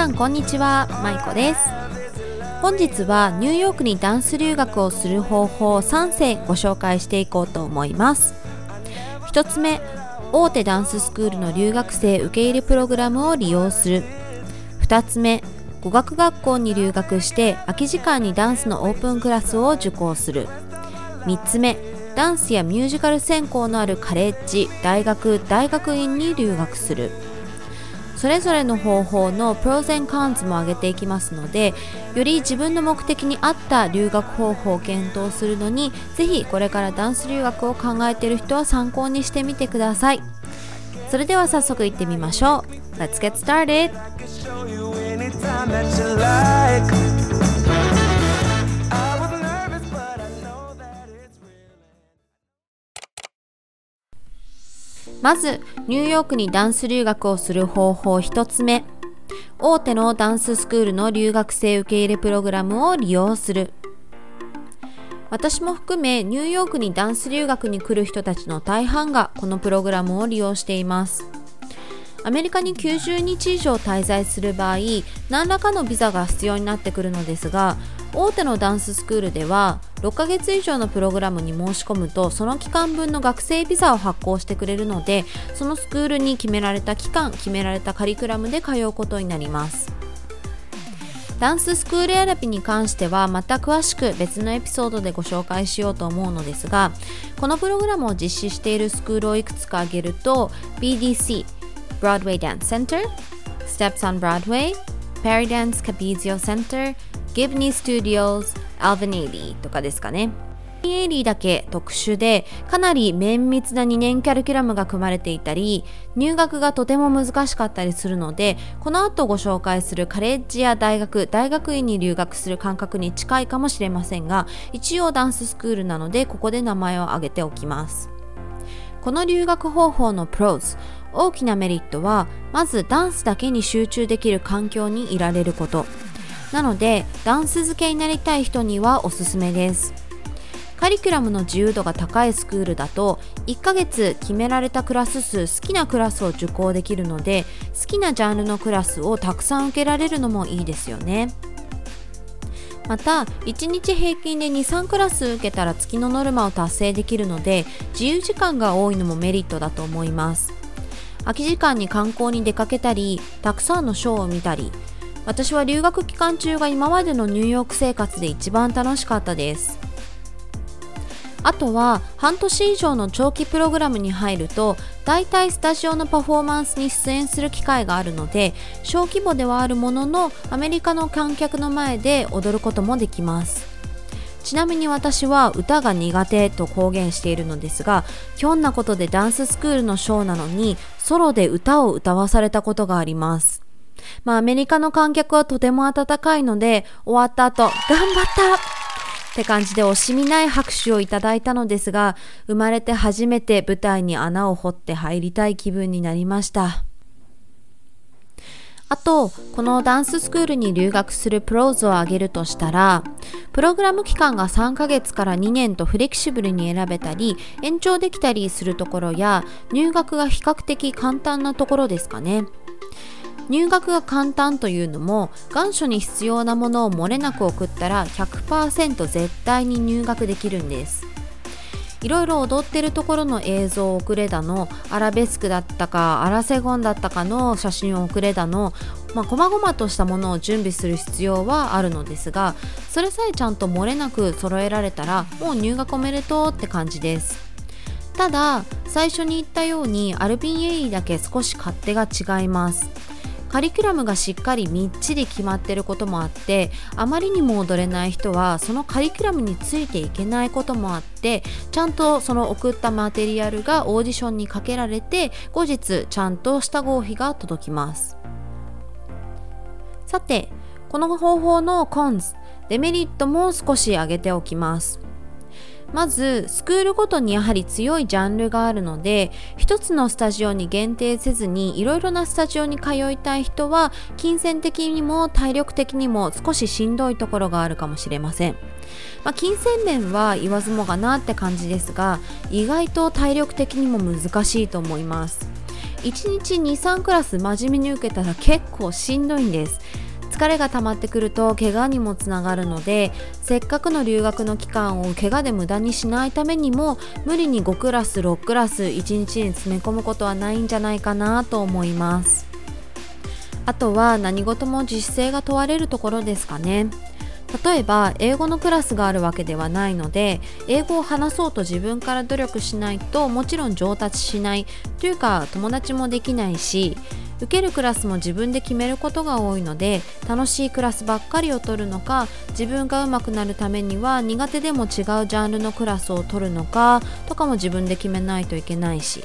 さんこんにちは。まいこです。本日はニューヨークにダンス留学をする方法3選ご紹介していこうと思います。1つ目大手ダンススクールの留学生受け入れプログラムを利用する。2つ目語学学校に留学して空き時間にダンスのオープンクラスを受講する。3つ目ダンスやミュージカル専攻のあるカレッジ大学大学院に留学する。それぞれの方法のプロゼンカンズも挙げていきますのでより自分の目的に合った留学方法を検討するのに是非これからダンス留学を考えている人は参考にしてみてくださいそれでは早速いってみましょう Let's get started! まずニューヨークにダンス留学をする方法1つ目。大手のダンススクールの留学生受け入れプログラムを利用する。私も含めニューヨークにダンス留学に来る人たちの大半がこのプログラムを利用しています。アメリカに90日以上滞在する場合何らかのビザが必要になってくるのですが大手のダンススクールでは6ヶ月以上のプログラムに申し込むとその期間分の学生ビザを発行してくれるのでそのスクールに決められた期間決められたカリキュラムで通うことになります。ダンススクール選びに関してはまた詳しく別のエピソードでご紹介しようと思うのですがこのプログラムを実施しているスクールをいくつか挙げると BDC Broadway Dance Center Steps on Broadway Perry Dance Capizio Center Gibney Studios Alvanady とかですかね。エイリーだけ特殊でかなり綿密な2年キャリキュラムが組まれていたり入学がとても難しかったりするのでこの後ご紹介するカレッジや大学大学院に留学する感覚に近いかもしれませんが一応ダンススクールなのでここで名前を挙げておきます。この留学方法のプローズ大きなメリットはまずダンスだけに集中できる環境にいられること。なのでダンス漬けになりたい人にはおすすめです。カリキュラムの自由度が高いスクールだと1ヶ月決められたクラス数好きなクラスを受講できるので好きなジャンルのクラスをたくさん受けられるのもいいですよね。また1日平均で23クラス受けたら月のノルマを達成できるので自由時間が多いのもメリットだと思います。空き時間に観光に出かけたりたくさんのショーを見たり私は留学期間中が今までのニューヨーク生活で一番楽しかったです。あとは半年以上の長期プログラムに入ると大体スタジオのパフォーマンスに出演する機会があるので小規模ではあるもののアメリカの観客の前で踊ることもできます。ちなみに私は歌が苦手と公言しているのですがひょんなことでダンススクールのショーなのにソロで歌を歌わされたことがあります。まあアメリカの観客はとても温かいので終わった後頑張ったって感じで惜しみない拍手をいただいたのですが生まれて初めて舞台に穴を掘って入りたい気分になりましたあと、このダンススクールに留学するプローズを挙げるとしたら、プログラム期間が3ヶ月から2年とフレキシブルに選べたり、延長できたりするところや、入学が比較的簡単なところですかね。入学が簡単というのも願書に必要なものを漏れなく送ったら100%絶対に入学できるんです。いろいろ踊ってるところの映像を送れだのアラベスクだったかアラセゴンだったかの写真を送れだのまあ、細々としたものを準備する必要はあるのですがそれさえちゃんと漏れなく揃えられたらもう入学おめでとうって感じです。ただ最初に言ったようにアルピンエリーだけ少し勝手が違います。カリキュラムがしっかりみっちり決まってることもあってあまりにも踊れない人はそのカリキュラムについていけないこともあってちゃんとその送ったマテリアルがオーディションにかけられて後日ちゃんとした合否が届きます。さてこの方法のコンズデメリットも少し挙げておきます。まずスクールごとにやはり強いジャンルがあるので一つのスタジオに限定せずにいろいろなスタジオに通いたい人は金銭的にも体力的にも少ししんどいところがあるかもしれません、まあ、金銭面は言わずもがなって感じですが意外と体力的にも難しいと思います。1日23クラス真面目に受けたら結構しんどいんです。疲れが溜まってくると怪我にもつながるのでせっかくの留学の期間を怪我で無駄にしないためにも無理に5クラス6クラス1日に詰め込むことはないんじゃないかなと思います。あとは何事も自主性が問われるところですかね。例えば英語のクラスがあるわけではないので英語を話そうと自分から努力しないともちろん上達しないというか友達もできないし受けるクラスも自分で決めることが多いので楽しいクラスばっかりを取るのか自分が上手くなるためには苦手でも違うジャンルのクラスを取るのかとかも自分で決めないといけないし。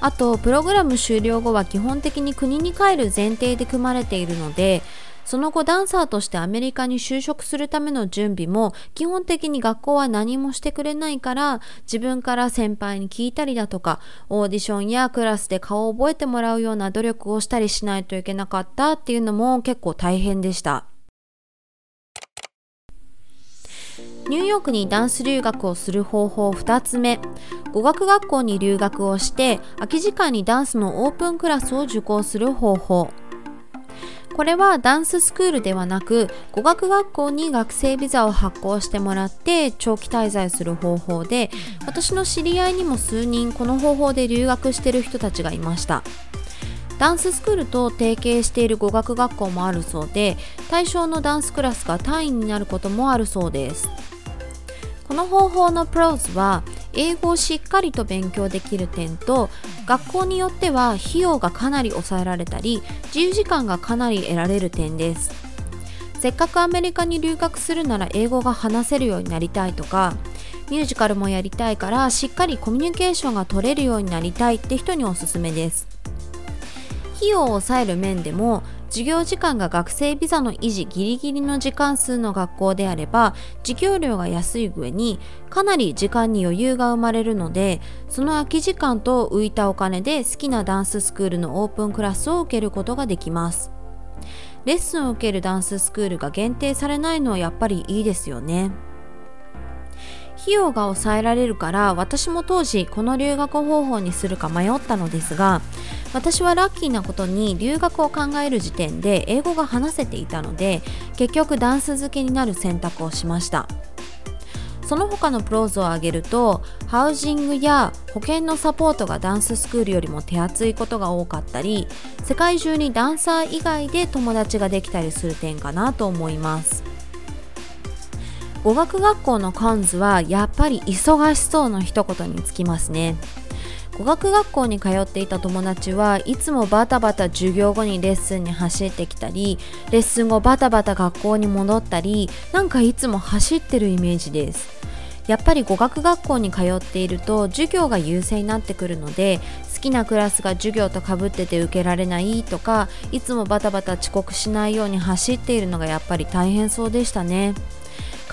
あとプログラム終了後は基本的に国に帰る前提で組まれているのでその後ダンサーとしてアメリカに就職するための準備も基本的に学校は何もしてくれないから自分から先輩に聞いたりだとかオーディションやクラスで顔を覚えてもらうような努力をしたりしないといけなかったっていうのも結構大変でした。ニューヨークにダンス留学をする方法2つ目語学学校に留学をして空き時間にダンスのオープンクラスを受講する方法これはダンススクールではなく語学学校に学生ビザを発行してもらって長期滞在する方法で私の知り合いにも数人この方法で留学してる人たちがいました。ダンススクールと提携している語学学校もあるそうで対象のダンスクラスが単位になることもあるそうです。この方法のプローズは英語をしっかりと勉強できる点と学校によっては費用がかなり抑えられたり自由時間がかなり得られる点です。せっかくアメリカに留学するなら英語が話せるようになりたいとかミュージカルもやりたいからしっかりコミュニケーションが取れるようになりたいって人におすすめです。費用を抑える面でも授業時間が学生ビザの維持ギリギリの時間数の学校であれば授業料が安い上にかなり時間に余裕が生まれるのでその空き時間と浮いたお金で好きなダンススクールのオープンクラスを受けることができます。レッスンを受けるダンススクールが限定されないのはやっぱりいいですよね。費用が抑えられるから私も当時この留学方法にするか迷ったのですが私はラッキーなことに留学を考える時点で英語が話せていたので結局ダンス付けになる選択をしました。その他のプローズを挙げるとハウジングや保険のサポートがダンススクールよりも手厚いことが多かったり世界中にダンサー以外で友達ができたりする点かなと思います。語学学校のコンズはやっぱり忙しそうの一言につきますね。語学学校に通っていた友達はいつもバタバタ授業後にレッスンに走ってきたりレッスン後バタバタ学校に戻ったりなんかいつも走ってるイメージです。やっぱり語学学校に通っていると授業が優勢になってくるので好きなクラスが授業とかぶってて受けられないとかいつもバタバタ遅刻しないように走っているのがやっぱり大変そうでしたね。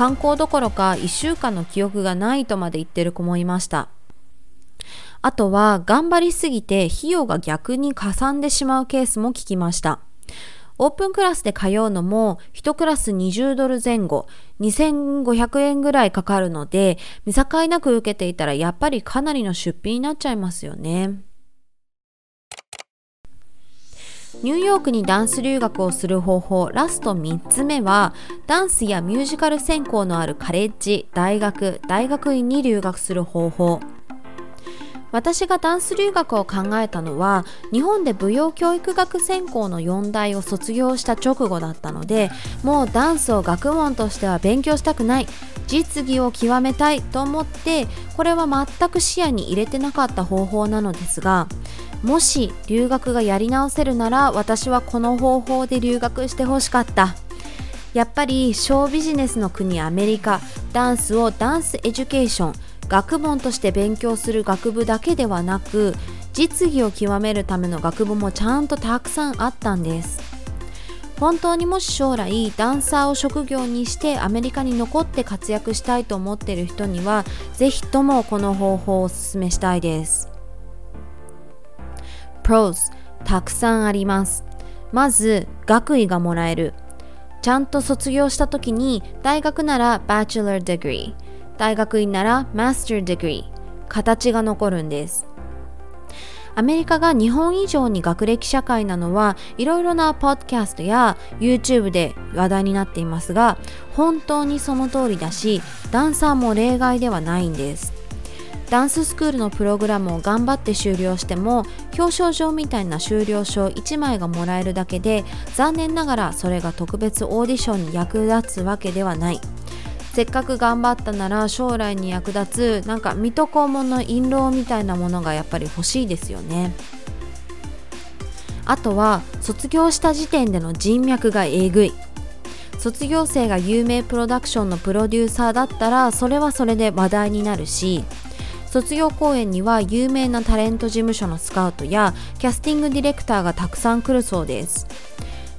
観光どころか1週間の記憶がないとまで言ってる子もいましたあとは頑張りすぎて費用が逆にかさんでしまうケースも聞きました。オープンクラスで通うのも1クラス20ドル前後2500円ぐらいかかるので見境なく受けていたらやっぱりかなりの出費になっちゃいますよね。ニューヨークにダンス留学をする方法ラスト3つ目はダンスやミュージカル専攻のあるカレッジ大学大学院に留学する方法。私がダンス留学を考えたのは日本で舞踊教育学専攻の4大を卒業した直後だったのでもうダンスを学問としては勉強したくない実技を極めたいと思ってこれは全く視野に入れてなかった方法なのですがもし留学がやり直せるなら私はこの方法で留学してほしかった。やっぱりショービジネスの国アメリカ。ダンスをダンスエデュケーション学問として勉強する学部だけではなく実技を極めるための学部もちゃんとたくさんあったんです。本当にもし将来ダンサーを職業にしてアメリカに残って活躍したいと思っている人にはぜひともこの方法をお勧めしたいです。Pros たくさんあります。まず学位がもらえる。ちゃんと卒業した時に大学なら Bachelor Degree 大学院ならマスターデグリー形が残るんです。アメリカが日本以上に学歴社会なのはいろいろなポッドキャストや YouTube で話題になっていますが本当にその通りだしダンサーも例外ではないんです。ダンススクールのプログラムを頑張って終了しても表彰状みたいな修了証1枚がもらえるだけで残念ながらそれが特別オーディションに役立つわけではない。せっかく頑張ったなら将来に役立つなんか水戸黄門の印籠みたいなものがやっぱり欲しいですよね。あとは卒業した時点での人脈がえぐい。卒業生が有名プロダクションのプロデューサーだったらそれはそれで話題になるし卒業公演には有名なタレント事務所のスカウトやキャスティングディレクターがたくさん来るそうです。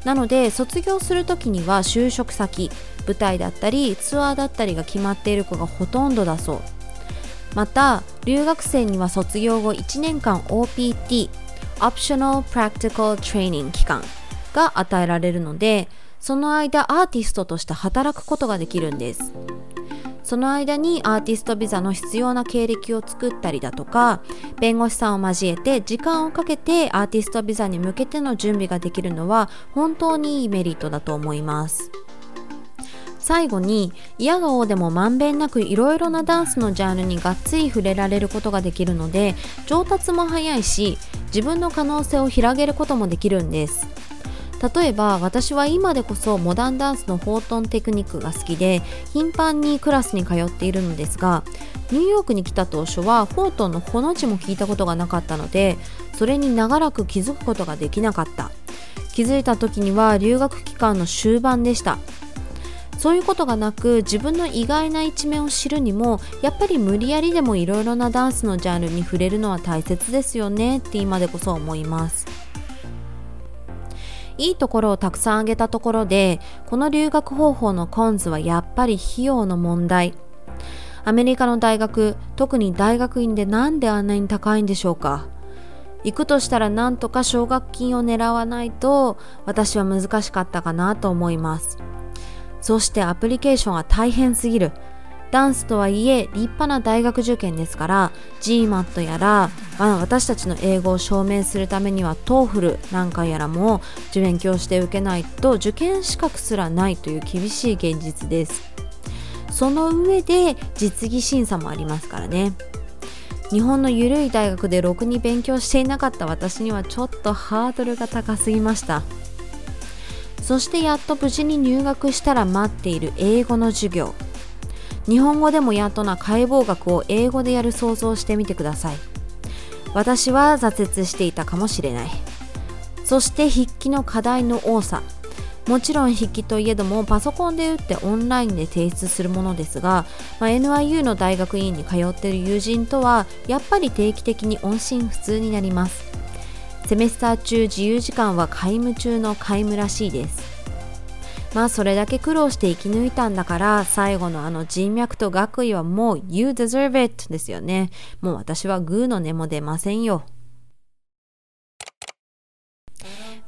なので卒業する時には就職先舞台だったりツアーだったりが決まっている子がほとんどだそう。また留学生には卒業後1年間 OPT Optional Practical Training 期間が与えられるのでその間アーティストとして働くことができるんです。その間にアーティストビザの必要な経歴を作ったりだとか弁護士さんを交えて時間をかけてアーティストビザに向けての準備ができるのは本当にいいメリットだと思います。最後に嫌顔でもまんべんなくいろいろなダンスのジャンルにがっつり触れられることができるので上達も早いし自分の可能性を広げることもできるんです。例えば私は今でこそモダンダンスのフォートンテクニックが好きで頻繁にクラスに通っているのですがニューヨークに来た当初はフォートンのほの字も聞いたことがなかったのでそれに長らく気づくことができなかった。気づいた時には留学期間の終盤でした。そういうことがなく自分の意外な一面を知るにもやっぱり無理やりでもいろいろなダンスのジャンルに触れるのは大切ですよねって今でこそ思います。いいところをたくさん挙げたところでこの留学方法のコンズはやっぱり費用の問題。アメリカの大学特に大学院でなんであんなに高いんでしょうか。行くとしたらなんとか奨学金を狙わないと私は難しかったかなと思います。そしてアプリケーションは大変すぎる。ダンスとはいえ立派な大学受験ですから GMAT やら、まあ、私たちの英語を証明するためには TOEFL なんかやらも受勉強して受けないと受験資格すらないという厳しい現実です。その上で実技審査もありますからね。日本の緩い大学でろくに勉強していなかった私にはちょっとハードルが高すぎました。そしてやっと無事に入学したら待っている英語の授業。日本語でもやっとな解剖学を英語でやる想像してみてください。私は挫折していたかもしれない。そして筆記の課題の多さ。もちろん筆記といえどもパソコンで打ってオンラインで提出するものですが、まあ、NIU の大学院に通っている友人とはやっぱり定期的に音信不通になります。セメスター中自由時間は皆無中の皆無らしいです。まあそれだけ苦労して生き抜いたんだから最後のあの人脈と学位はもう You deserve it ですよね。もう私はグーの根も出ませんよ。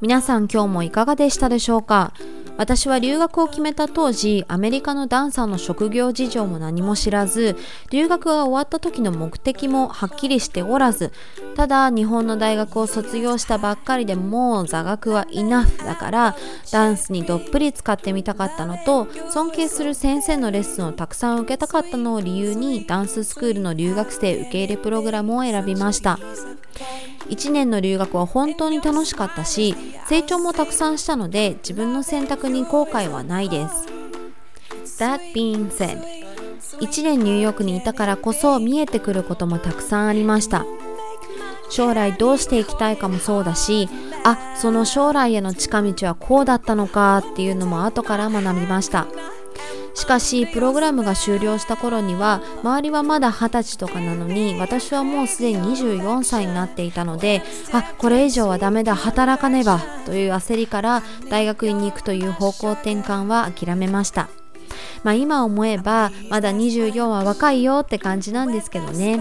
皆さん今日もいかがでしたでしょうか？私は留学を決めた当時アメリカのダンサーの職業事情も何も知らず留学が終わった時の目的もはっきりしておらずただ日本の大学を卒業したばっかりでもう座学はイナフだからダンスにどっぷり使ってみたかったのと尊敬する先生のレッスンをたくさん受けたかったのを理由にダンススクールの留学生受け入れプログラムを選びました。1年の留学は本当に楽しかったし成長もたくさんしたので自分の選択に後悔はないです。That being said 1年ニューヨークにいたからこそ見えてくることもたくさんありました。将来どうしていきたいかもそうだしあその将来への近道はこうだったのかっていうのも後から学びました。しかしプログラムが終了した頃には周りはまだ20歳とかなのに私はもうすでに24歳になっていたのであこれ以上はダメだ働かねばという焦りから大学院に行くという方向転換は諦めました。まあ今思えばまだ24は若いよって感じなんですけどね。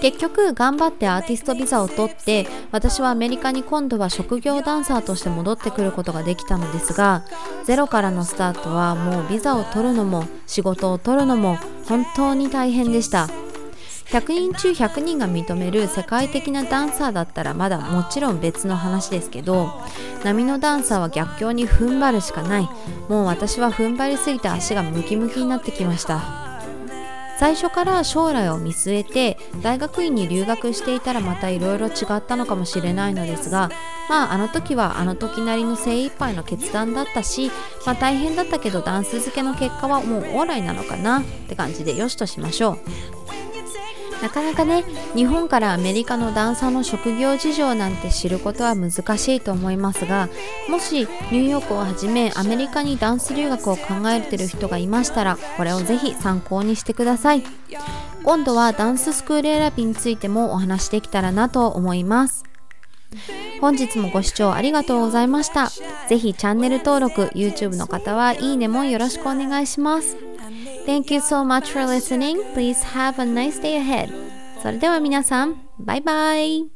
結局頑張ってアーティストビザを取って私はアメリカに今度は職業ダンサーとして戻ってくることができたのですがゼロからのスタートはもうビザを取るのも仕事を取るのも本当に大変でした。100人中100人が認める世界的なダンサーだったらまだもちろん別の話ですけど波のダンサーは逆境に踏ん張るしかない。もう私は踏ん張りすぎて足がムキムキになってきました。最初から将来を見据えて大学院に留学していたらまたいろいろ違ったのかもしれないのですがまああの時はあの時なりの精一杯の決断だったしまあ大変だったけどダンス付けの結果はもうオーライなのかなって感じでよしとしましょう。なかなかね日本からアメリカのダンサーの職業事情なんて知ることは難しいと思いますがもしニューヨークをはじめアメリカにダンス留学を考えてる人がいましたらこれをぜひ参考にしてください今度はダンススクール選びについてもお話しできたらなと思います本日もご視聴ありがとうございました。ぜひチャンネル登録、YouTube の方はいいねもよろしくお願いします。Thank you so much for listening. Please have a nice day ahead. それでは皆さん、バイバイ。